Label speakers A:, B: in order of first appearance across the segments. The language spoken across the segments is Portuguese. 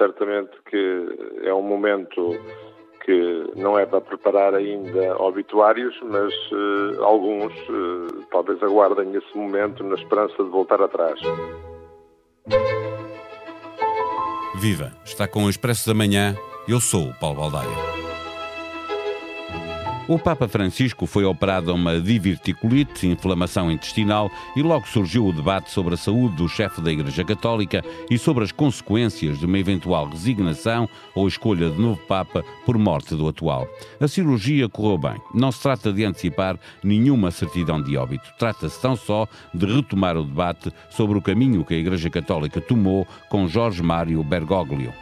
A: certamente que é um momento que não é para preparar ainda obituários, mas uh, alguns uh, talvez aguardem esse momento na esperança de voltar atrás.
B: Viva! Está com o Expresso da Manhã. Eu sou o Paulo Baldaia. O Papa Francisco foi operado a uma diverticulite, inflamação intestinal, e logo surgiu o debate sobre a saúde do chefe da Igreja Católica e sobre as consequências de uma eventual resignação ou escolha de novo Papa por morte do atual. A cirurgia correu bem. Não se trata de antecipar nenhuma certidão de óbito. Trata-se tão só de retomar o debate sobre o caminho que a Igreja Católica tomou com Jorge Mário Bergoglio.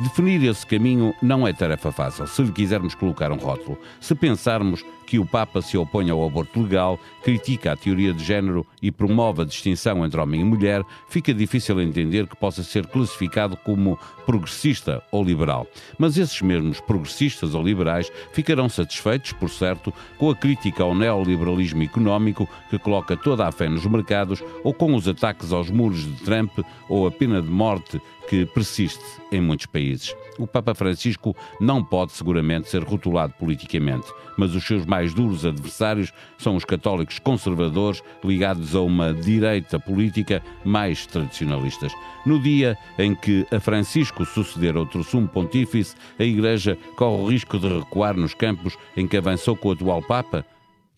B: Definir esse caminho não é tarefa fácil, se lhe quisermos colocar um rótulo. Se pensarmos que o Papa se opõe ao aborto legal, critica a teoria de género e promove a distinção entre homem e mulher, fica difícil entender que possa ser classificado como progressista ou liberal. Mas esses mesmos progressistas ou liberais ficarão satisfeitos, por certo, com a crítica ao neoliberalismo económico que coloca toda a fé nos mercados ou com os ataques aos muros de Trump ou a pena de morte que persiste em muitos países. O Papa Francisco não pode seguramente ser rotulado politicamente, mas os seus mais duros adversários são os católicos conservadores ligados a uma direita política mais tradicionalistas. No dia em que a Francisco suceder outro sumo pontífice, a Igreja corre o risco de recuar nos campos em que avançou com o atual Papa?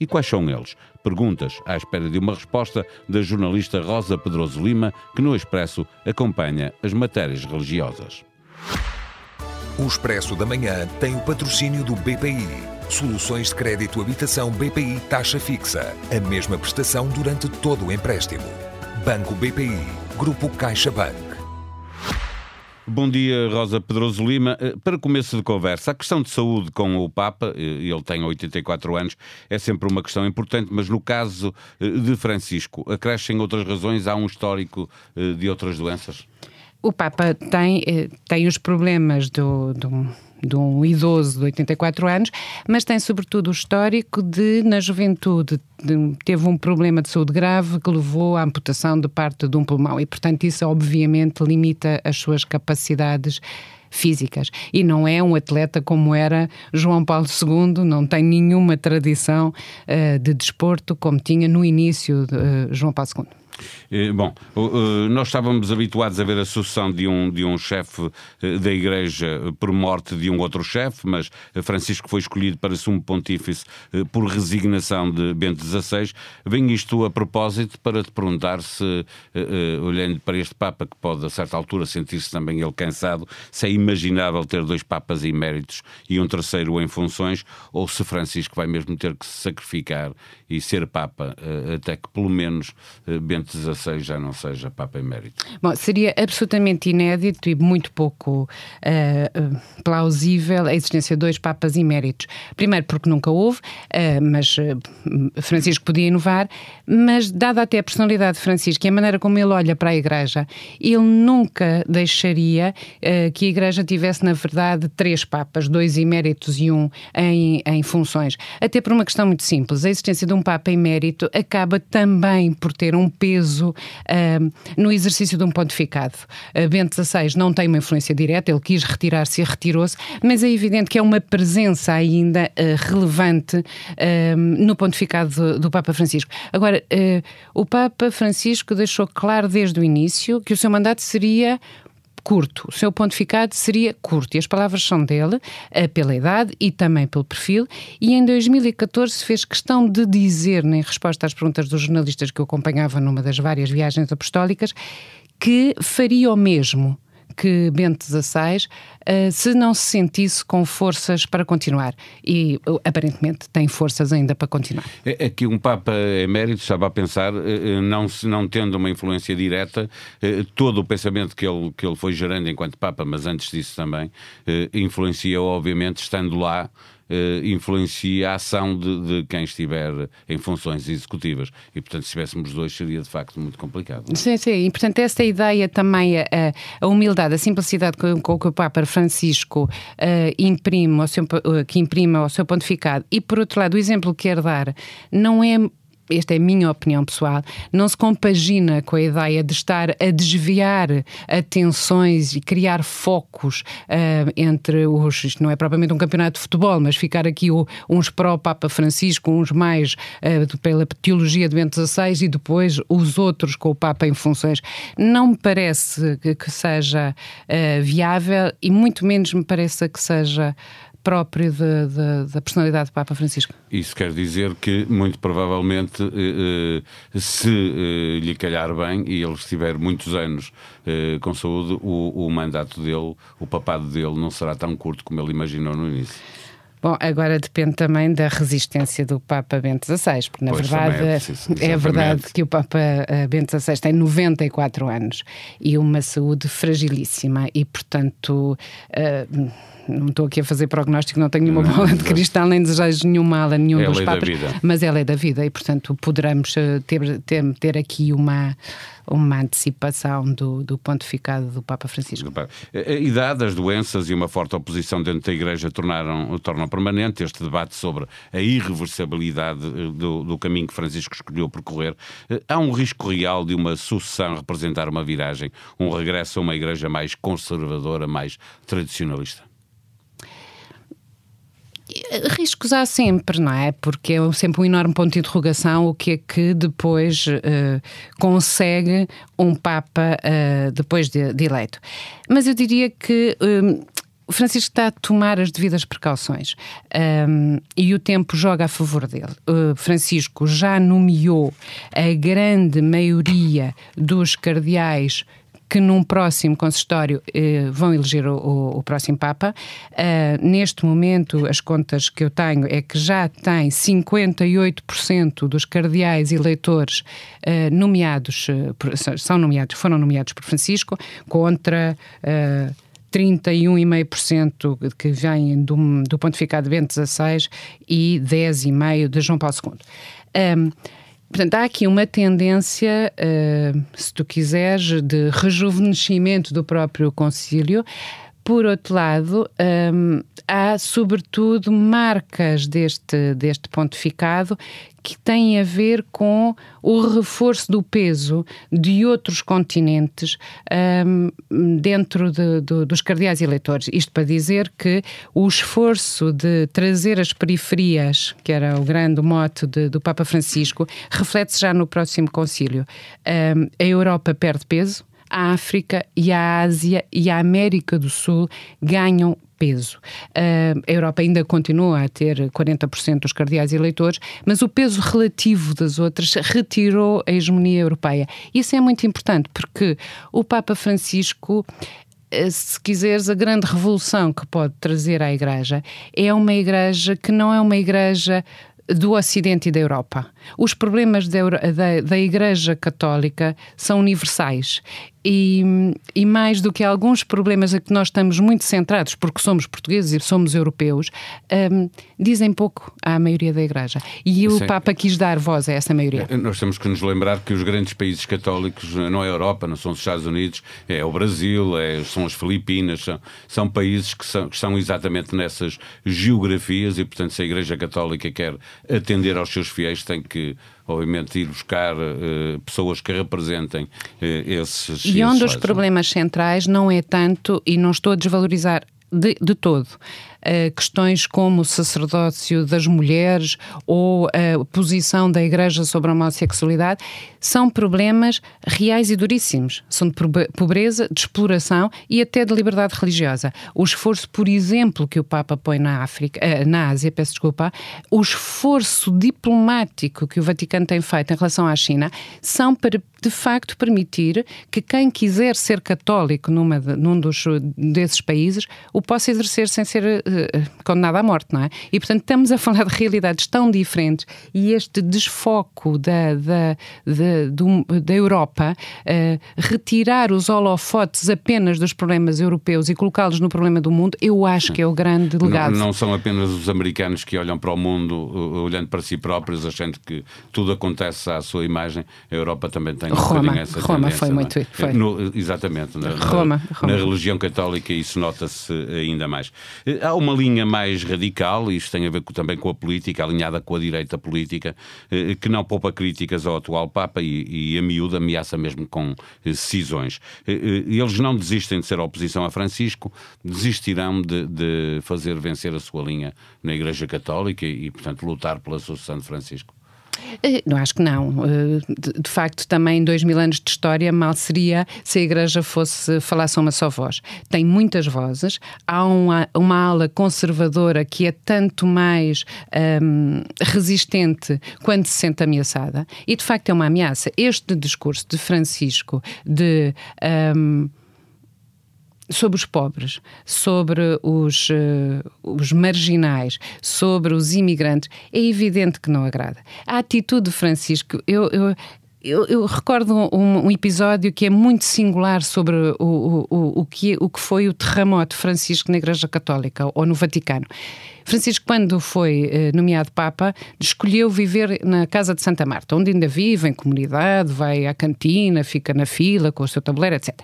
B: E quais são eles? Perguntas à espera de uma resposta da jornalista Rosa Pedroso Lima, que no Expresso acompanha as matérias religiosas.
C: O Expresso da Manhã tem o patrocínio do BPI. Soluções de crédito habitação BPI taxa fixa. A mesma prestação durante todo o empréstimo. Banco BPI. Grupo CaixaBank.
B: Bom dia, Rosa Pedroso Lima. Eh, para começo de conversa, a questão de saúde com o Papa, eh, ele tem 84 anos, é sempre uma questão importante, mas no caso eh, de Francisco, acrescem outras razões? Há um histórico de outras doenças?
D: O Papa tem, eh, tem os problemas do, do de um idoso de 84 anos, mas tem sobretudo o histórico de, na juventude, de, teve um problema de saúde grave que levou à amputação de parte de um pulmão e, portanto, isso obviamente limita as suas capacidades físicas. E não é um atleta como era João Paulo II, não tem nenhuma tradição uh, de desporto como tinha no início de uh, João Paulo II.
B: Eh, bom, nós estávamos habituados a ver a sucessão de um, de um chefe eh, da Igreja por morte de um outro chefe, mas Francisco foi escolhido para sumo pontífice eh, por resignação de Bento XVI. Vem isto a propósito para te perguntar se, olhando para este Papa, que pode a certa altura sentir-se também ele cansado, se é imaginável ter dois Papas eméritos e um terceiro em funções, ou se Francisco vai mesmo ter que se sacrificar e ser Papa, até que pelo menos Bento 16 já não seja Papa Emérito?
D: Bom, seria absolutamente inédito e muito pouco uh, plausível a existência de dois Papas Eméritos. Primeiro, porque nunca houve, uh, mas uh, Francisco podia inovar, mas dada até a personalidade de Francisco e a maneira como ele olha para a Igreja, ele nunca deixaria que a Igreja tivesse, na verdade, três Papas, dois eméritos e um em, em funções. Até por uma questão muito simples. A existência de um Papa emérito acaba também por ter um peso peso uh, no exercício de um pontificado. Uh, Bento XVI não tem uma influência direta, ele quis retirar-se e retirou-se, mas é evidente que é uma presença ainda uh, relevante no pontificado do, do, Papa Francisco. Agora, uh, o Papa Francisco deixou claro desde o início que o seu mandato seria curto. O seu pontificado seria curto. E as palavras são dele, eh, pela idade e também pelo perfil. E em 2014 fez questão de dizer, em resposta às perguntas dos jornalistas que eu acompanhava numa das várias viagens apostólicas, que faria o mesmo que Bento XVI uh, se não se sentisse com forças para continuar. E uh, aparentemente tem forças ainda para continuar.
B: É, é que um Papa emérito estava a pensar, uh, não, não tendo uma influência direta, todo o pensamento que ele, que ele foi gerando enquanto Papa, mas antes disso também, influencia obviamente estando lá uh, influencia a ação de, de, quem estiver em funções executivas. E, portanto, se tivéssemos dois, seria de facto muito complicado.
D: Não? Sim, sim. E, portanto, esta ideia também, a, a humildade, a simplicidade com, com que o Papa Francisco uh, imprime, ao seu, que imprime ao seu pontificado, e, por outro lado, o exemplo que quer dar não é esta é a minha opinião pessoal, não se compagina com a ideia de estar a desviar atenções e criar focos uh, entre os. Isto não é propriamente um campeonato de futebol, mas ficar aqui o, uns o Papa Francisco, uns mais uh, pela teologia de Bento XVI e depois os outros com o Papa em funções. Não me parece que, que seja uh, viável e muito menos me parece que seja próprio de, de, da personalidade do Papa Francisco.
B: Isso quer dizer que, muito provavelmente, eh, eh, se eh, lhe calhar bem e ele estiver muitos anos com saúde, o, o mandato dele, o papado dele, não será tão curto como ele imaginou no início.
D: Bom, agora depende também da resistência do Papa Bento XVI, porque na pois verdade é, preciso, é, verdade que o Papa Bento XVI tem 94 anos e uma saúde fragilíssima e, portanto. Uh, não estou aqui a fazer prognóstico, não tenho nenhuma bola de cristal, nem desejo nenhuma ala, nenhum
B: ela
D: dos
B: é
D: papas, mas ela é da vida e, portanto, poderemos eh, ter, ter, ter aqui uma, uma antecipação do, do pontificado do Papa Francisco.
B: A idade, as doenças e uma forte oposição dentro da Igreja tornaram, tornam permanente este debate sobre a irreversibilidade eh, do, do caminho que Francisco escolheu percorrer. Eh, há um risco real de uma sucessão representar uma viragem, um regresso a uma Igreja mais conservadora, mais tradicionalista?
D: Riscos há sempre, não é? Porque é sempre um enorme ponto de interrogação o que é que depois uh, consegue um Papa uh, depois de, de, eleito. Mas eu diria que. Um, eh, Francisco está a tomar as devidas precauções um, e o tempo joga a favor dele. Uh, Francisco já nomeou a grande maioria dos cardeais que num próximo consistório eh, vão eleger o, o, o próximo Papa. Uh, neste momento, as contas que eu tenho é que já tem 58% dos cardeais eleitores uh, nomeados, uh, são nomeados, foram nomeados por Francisco, contra. Uh, 31,5% que vêm do, do pontificado de Bento XVI e 10,5% de João Paulo II. Um, Portanto, há aqui uma tendência, uh, se tu quiseres, de rejuvenescimento do próprio concílio. Por outro lado, um, há sobretudo marcas deste, deste pontificado que têm a ver com o reforço do peso de outros continentes um, dentro de, de, dos cardeais eleitores. Isto para dizer que o esforço de trazer as periferias, que era o grande mote de, do Papa Francisco, reflete-se já no próximo concílio. Um, a Europa perde peso, a África e a Ásia e a América do Sul ganham peso. Uh, a Europa ainda continua a ter 40% dos cardeais eleitores, mas o peso relativo das outras retirou a hegemonia europeia. Isso é muito importante porque o Papa Francisco eh, se quiseres, a grande revolução que pode trazer à Igreja é uma Igreja que não é uma Igreja do Ocidente e da Europa. Os problemas da, da, da Igreja Católica são universais e, e, mais do que alguns problemas a que nós estamos muito centrados, porque somos portugueses e somos europeus, um, dizem pouco à maioria da Igreja. E o Sim. Papa quis dar voz a essa maioria.
B: Eh, nós temos que nos lembrar que os grandes países católicos não é a Europa, não são os Estados Unidos, é o Brasil, é, são as Filipinas, são, são países que são, que são exatamente nessas geografias e, portanto, se a Igreja Católica quer atender aos seus fiéis, tem que obviamente, ir buscar uh, pessoas que representem uh, esses.
D: E um dos problemas centrais não é tanto, e não estou a desvalorizar de, de todo, uh, questões como o sacerdócio das mulheres ou a posição da Igreja sobre a homossexualidade, são problemas reais e duríssimos. São de pobreza, de exploração e até de liberdade religiosa. O esforço, por exemplo, que o Papa põe na África, uh, na Ásia, peço desculpa, o esforço diplomático que o Vaticano tem feito em relação à China, são para de facto permitir que quem quiser ser católico numa num dos, desses países o possa exercer sem ser condenado à morte, não é? E, portanto, estamos a falar de realidades tão diferentes e este desfoco da, da, da, da Europa, uh, retirar os holofotes apenas dos problemas europeus e colocá-los no problema do mundo, eu acho que é o grande legado.
B: Não, não são apenas os americanos que olham para o mundo, olhando para si próprios, achando que tudo acontece à sua imagem. A Europa também tem tem
D: Roma,
B: um essa Roma
D: foi
B: é?
D: muito. Foi.
B: No, exatamente. Na,
D: Roma,
B: Roma. na religião católica isso nota-se ainda mais. Há uma linha mais radical, isto tem a ver também com a política, alinhada com a direita política, que não poupa críticas ao atual Papa e, e a miúda ameaça mesmo com decisões. Eles não desistem de ser oposição a Francisco, desistirão de, de fazer vencer a sua linha na Igreja Católica e, portanto, lutar pela sucessão de Francisco?
D: Eh, não, acho que não. Eh, de, facto, também dois mil anos de história mal seria se a Igreja fosse falasse uma só voz. Tem muitas vozes, há uma, uma ala conservadora que é tanto mais um, resistente quando se sente ameaçada, e de facto é uma ameaça. Este discurso de Francisco de. Um, sobre os pobres, sobre os, uh, os marginais, sobre os imigrantes, é evidente que não agrada. A atitude de Francisco, eu, eu eu, eu, recordo um, um, episódio que é muito singular sobre o, o, o, o, que, o que foi o terremoto Francisco na Igreja Católica ou no Vaticano. Francisco, quando foi eh, nomeado Papa, escolheu viver na Casa de Santa Marta, onde ainda vive, em comunidade, vai à cantina, fica na fila com o seu tabuleiro, etc.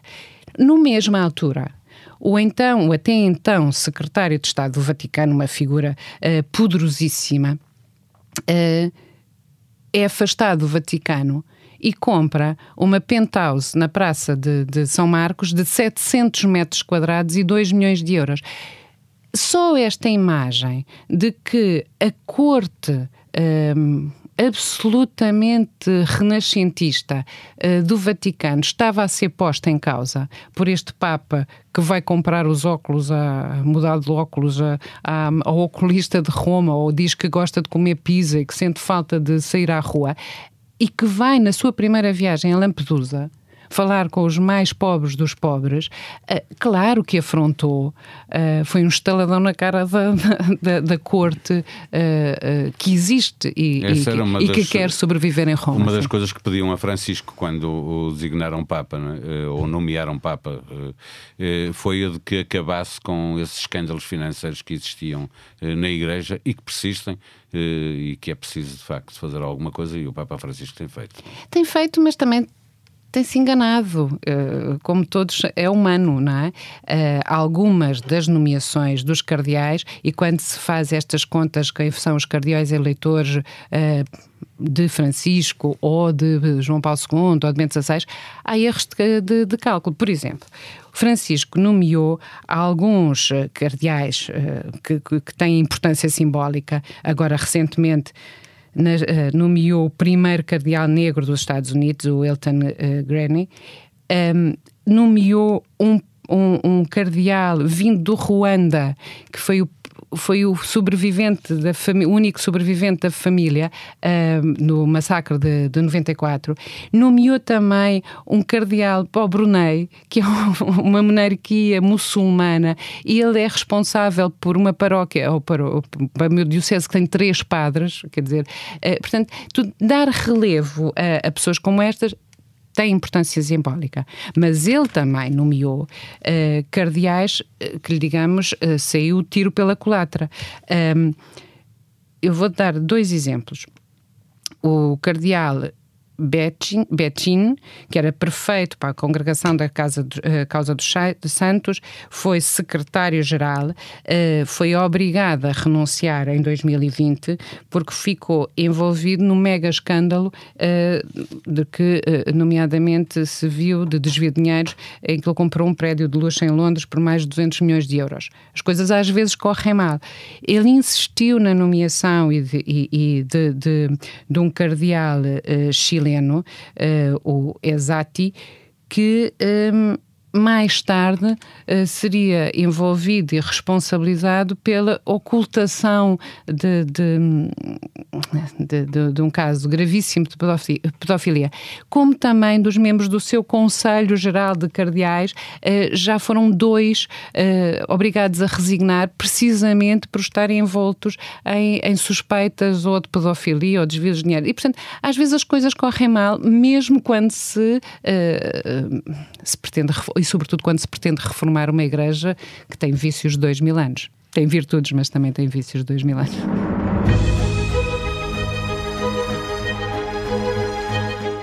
D: No mesma altura, o então, até então secretário de Estado do Vaticano, uma figura uh, poderosíssima, uh, é afastado do Vaticano e compra uma penthouse na Praça de, de, São Marcos de 700 metros quadrados e 2 milhões de euros. Só esta imagem de que a corte um, absolutamente renascentista uh, do Vaticano estava a ser posta em causa por este Papa que vai comprar os óculos, a, mudar de óculos a, a, ao oculista de Roma, ou diz que gosta de comer pizza e que sente falta de sair à rua, e que vai na sua primeira viagem a Lampedusa falar com os mais pobres dos pobres, uh, claro que afrontou, uh, foi um estaladão na cara da, da, da corte uh, que existe e, e, que, e das, que, quer sobreviver em Roma.
B: Uma das coisas que pediam a Francisco quando o designaram Papa, é? ou nomearam Papa, foi a de que acabasse com esses escândalos financeiros que existiam na Igreja e que persistem e que é preciso de facto fazer alguma coisa e o Papa Francisco tem feito.
D: Tem feito, mas também tem-se enganado, uh, como todos, é humano, não é? Uh, algumas das nomeações dos cardeais, e quando se faz estas contas, quem são os cardeais eleitores uh, de Francisco ou de João Paulo II ou de Bento XVI, há erros de, de, de cálculo. Por exemplo, Francisco nomeou alguns cardeais que, que, que têm importância simbólica, agora recentemente nomeou o primeiro cardeal negro dos Estados Unidos, o Elton uh, Granny, um, nomeou um, um, um, cardeal vindo do Ruanda, que foi o foi o sobrevivente da o único sobrevivente da família uh, no massacre de, de 94, nomeou também um cardeal para o Brunei, que é uma monarquia muçulmana, e ele é responsável por uma paróquia, ou para, para o meu diocese que tem três padres, quer dizer, uh, portanto, tu, dar relevo a, a pessoas como estas tem importância simbólica, mas ele também nomeou uh, cardeais uh, que, digamos, uh, saiu tiro pela culatra. Um, eu vou dar dois exemplos. O cardeal Betin, Betin, que era prefeito para a congregação da Casa do, uh, Causa dos Santos, foi secretário-geral, uh, foi obrigado a renunciar em 2020 porque ficou envolvido no mega escândalo uh, de que, nomeadamente, se viu de desvio de dinheiros em que ele comprou um prédio de luxo em Londres por mais de 200 milhões de euros. As coisas às vezes correm mal. Ele insistiu na nomeação e de, e, e de, de, de um cardeal chileno chileno, uh, o Esati, que um, mais tarde uh, seria envolvido e responsabilizado pela ocultação de, de, de, de, um caso gravíssimo de pedofilia, como também dos membros do seu Conselho Geral de Cardeais, uh, já foram dois uh, obrigados a resignar precisamente por estarem envoltos em, em suspeitas ou de pedofilia ou desvios de dinheiro. E, portanto, às vezes as coisas correm mal, mesmo quando se, se pretende sobretudo quando se pretende reformar uma igreja que tem vícios de dois mil anos. Tem virtudes, mas também tem vícios de dois mil anos.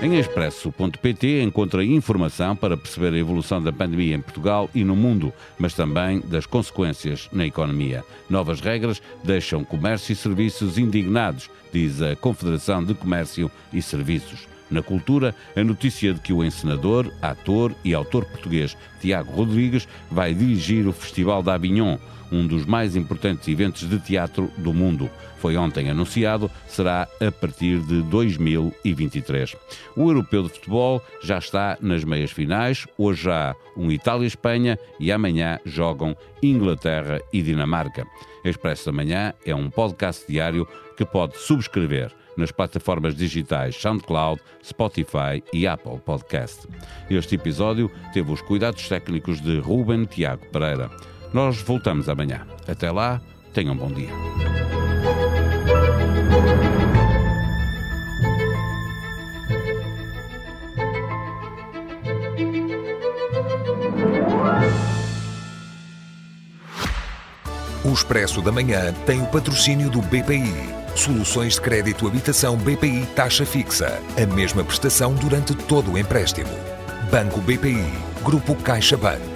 B: Em expresso.pt encontra informação para perceber a evolução da pandemia em Portugal e no mundo, mas também das consequências na economia. Novas regras deixam comércio e serviços indignados, diz a Confederação de Comércio e Serviços. Na cultura, a notícia de que o encenador, ator e autor português Tiago Rodrigues vai dirigir o Festival da Avignon, um dos mais importantes eventos de teatro do mundo. Foi ontem anunciado, será a partir de 2023. O europeu de futebol já está nas meias finais. Hoje há um Itália-Espanha e amanhã jogam Inglaterra e Dinamarca. Expresso da Manhã é um podcast diário que pode subscrever nas plataformas digitais SoundCloud, Spotify e Apple Podcast. Este episódio teve os cuidados técnicos de Ruben Tiago Pereira. Nós voltamos amanhã. Até lá, tenham um bom dia.
C: O Expresso da Manhã tem o patrocínio do BPI. Soluções de crédito habitação BPI taxa fixa. A mesma prestação durante todo o empréstimo. Banco BPI. Grupo CaixaBank.